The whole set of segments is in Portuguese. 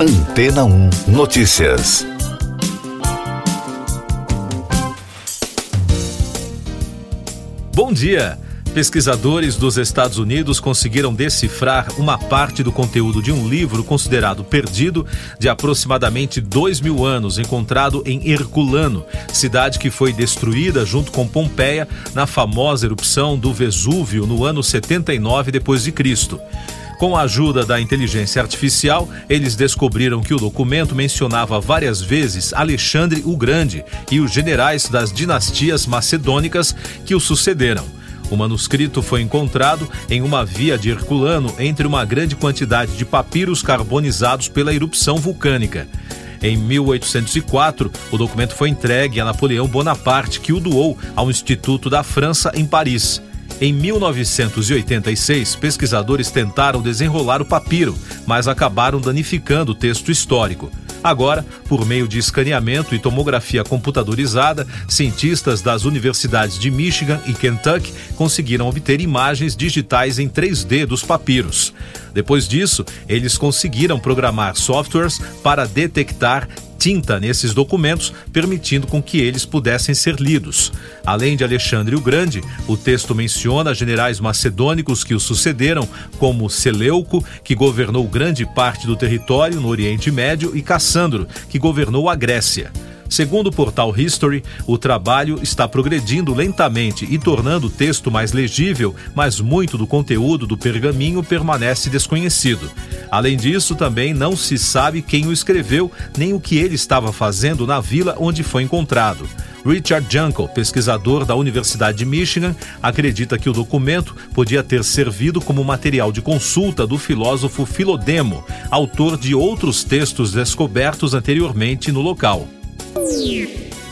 Antena 1 Notícias. Bom dia! Pesquisadores dos Estados Unidos conseguiram decifrar uma parte do conteúdo de um livro considerado perdido de aproximadamente dois mil anos, encontrado em Herculano, cidade que foi destruída junto com Pompeia na famosa erupção do Vesúvio no ano 79 d.C. Com a ajuda da inteligência artificial, eles descobriram que o documento mencionava várias vezes Alexandre o Grande e os generais das dinastias macedônicas que o sucederam. O manuscrito foi encontrado em uma via de Herculano entre uma grande quantidade de papiros carbonizados pela erupção vulcânica. Em 1804, o documento foi entregue a Napoleão Bonaparte, que o doou ao Instituto da França em Paris. Em 1986, pesquisadores tentaram desenrolar o papiro, mas acabaram danificando o texto histórico. Agora, por meio de escaneamento e tomografia computadorizada, cientistas das universidades de Michigan e Kentucky conseguiram obter imagens digitais em 3D dos papiros. Depois disso, eles conseguiram programar softwares para detectar tinta nesses documentos, permitindo com que eles pudessem ser lidos. Além de Alexandre o Grande, o texto menciona generais macedônicos que o sucederam, como Seleuco, que governou grande parte do território no Oriente Médio, e Cassandro, que governou a Grécia. Segundo o portal History, o trabalho está progredindo lentamente e tornando o texto mais legível, mas muito do conteúdo do pergaminho permanece desconhecido. Além disso, também não se sabe quem o escreveu nem o que ele estava fazendo na vila onde foi encontrado. Richard Junkel, pesquisador da Universidade de Michigan, acredita que o documento podia ter servido como material de consulta do filósofo Filodemo, autor de outros textos descobertos anteriormente no local.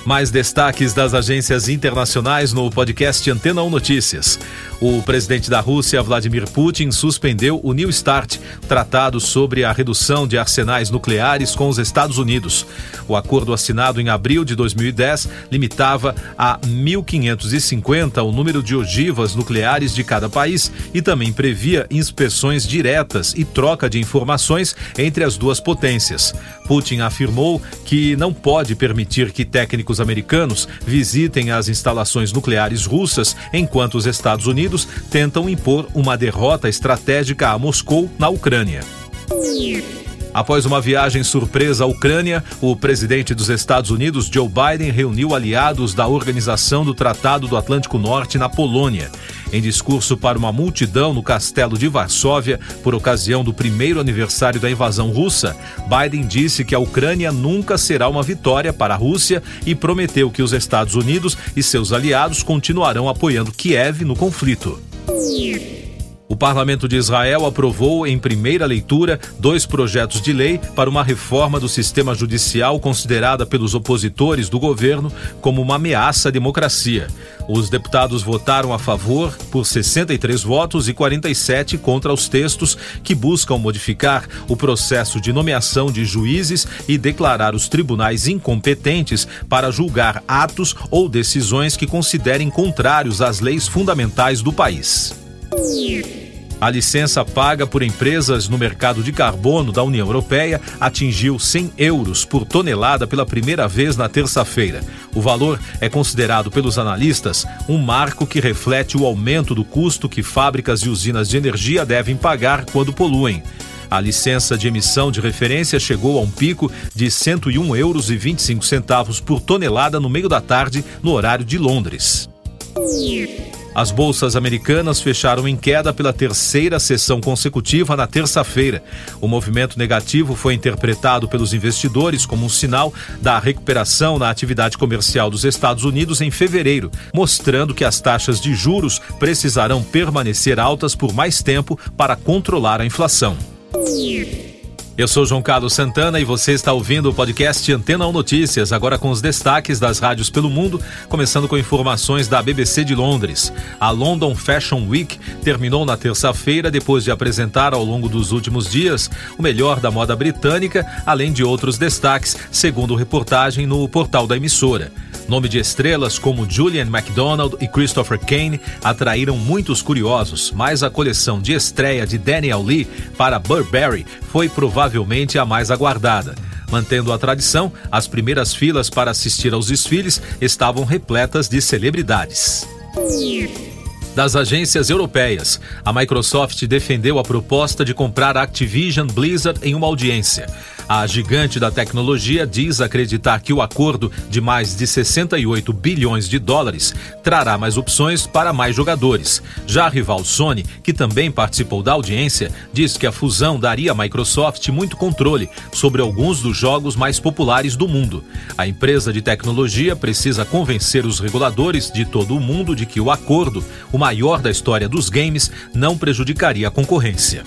Mais destaques das agências internacionais no podcast Antena 1 Notícias. O presidente da Rússia, Vladimir Putin, suspendeu o New START, tratado sobre a redução de arsenais nucleares com os Estados Unidos. O acordo assinado em abril de 2010 limitava a 1.550 o número de ogivas nucleares de cada país e também previa inspeções diretas e troca de informações entre as duas potências. Putin afirmou que não pode permitir que técnicos americanos visitem as instalações nucleares russas enquanto os Estados Unidos tentam impor uma derrota estratégica a Moscou na Ucrânia. Após uma viagem surpresa à Ucrânia, o presidente dos Estados Unidos, Joe Biden, reuniu aliados da Organização do Tratado do Atlântico Norte na Polônia. Em discurso para uma multidão no castelo de Varsóvia, por ocasião do primeiro aniversário da invasão russa, Biden disse que a Ucrânia nunca será uma vitória para a Rússia e prometeu que os Estados Unidos e seus aliados continuarão apoiando Kiev no conflito. O Parlamento de Israel aprovou em primeira leitura dois projetos de lei para uma reforma do sistema judicial considerada pelos opositores do governo como uma ameaça à democracia. Os deputados votaram a favor por 63 votos e 47 contra os textos que buscam modificar o processo de nomeação de juízes e declarar os tribunais incompetentes para julgar atos ou decisões que considerem contrários às leis fundamentais do país. A licença paga por empresas no mercado de carbono da União Europeia atingiu 100 euros por tonelada pela primeira vez na terça-feira. O valor é considerado pelos analistas um marco que reflete o aumento do custo que fábricas e usinas de energia devem pagar quando poluem. A licença de emissão de referência chegou a um pico de 101 euros e 25 centavos por tonelada no meio da tarde, no horário de Londres. As bolsas americanas fecharam em queda pela terceira sessão consecutiva na terça-feira. O movimento negativo foi interpretado pelos investidores como um sinal da recuperação na atividade comercial dos Estados Unidos em fevereiro, mostrando que as taxas de juros precisarão permanecer altas por mais tempo para controlar a inflação. Eu sou João Carlos Santana e você está ouvindo o podcast Antena 1 Notícias, agora com os destaques das rádios pelo mundo, começando com informações da BBC de Londres. A London Fashion Week terminou na terça-feira depois de apresentar ao longo dos últimos dias o melhor da moda britânica, além de outros destaques, segundo reportagem no portal da emissora. Nome de estrelas como Julian MacDonald e Christopher Kane atraíram muitos curiosos, mas a coleção de estreia de Daniel Lee para Burberry foi provavelmente a mais aguardada. Mantendo a tradição, as primeiras filas para assistir aos desfiles estavam repletas de celebridades das agências europeias. A Microsoft defendeu a proposta de comprar a Activision Blizzard em uma audiência. A gigante da tecnologia diz acreditar que o acordo de mais de 68 bilhões de dólares trará mais opções para mais jogadores. Já a rival Sony, que também participou da audiência, diz que a fusão daria à Microsoft muito controle sobre alguns dos jogos mais populares do mundo. A empresa de tecnologia precisa convencer os reguladores de todo o mundo de que o acordo, o maior da história dos games, não prejudicaria a concorrência.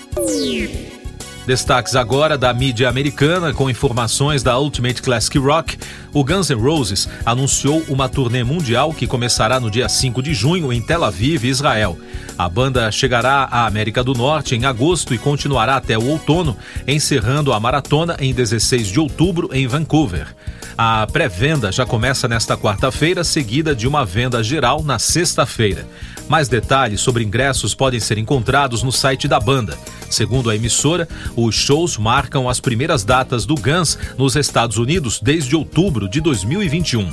Destaques agora da mídia americana com informações da Ultimate Classic Rock. O Guns N' Roses anunciou uma turnê mundial que começará no dia 5 de junho em Tel Aviv, Israel. A banda chegará à América do Norte em agosto e continuará até o outono, encerrando a maratona em 16 de outubro em Vancouver. A pré-venda já começa nesta quarta-feira, seguida de uma venda geral na sexta-feira. Mais detalhes sobre ingressos podem ser encontrados no site da banda. Segundo a emissora, os shows marcam as primeiras datas do Guns nos Estados Unidos desde outubro de 2021.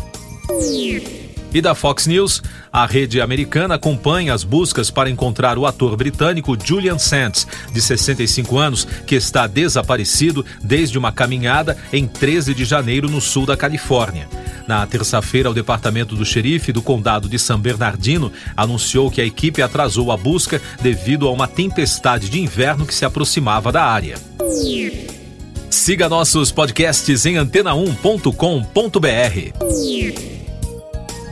E da Fox News, a rede americana acompanha as buscas para encontrar o ator britânico Julian Sands, de 65 anos, que está desaparecido desde uma caminhada em 13 de janeiro no sul da Califórnia. Na terça-feira, o departamento do xerife do condado de San Bernardino anunciou que a equipe atrasou a busca devido a uma tempestade de inverno que se aproximava da área. Siga nossos podcasts em antena1.com.br.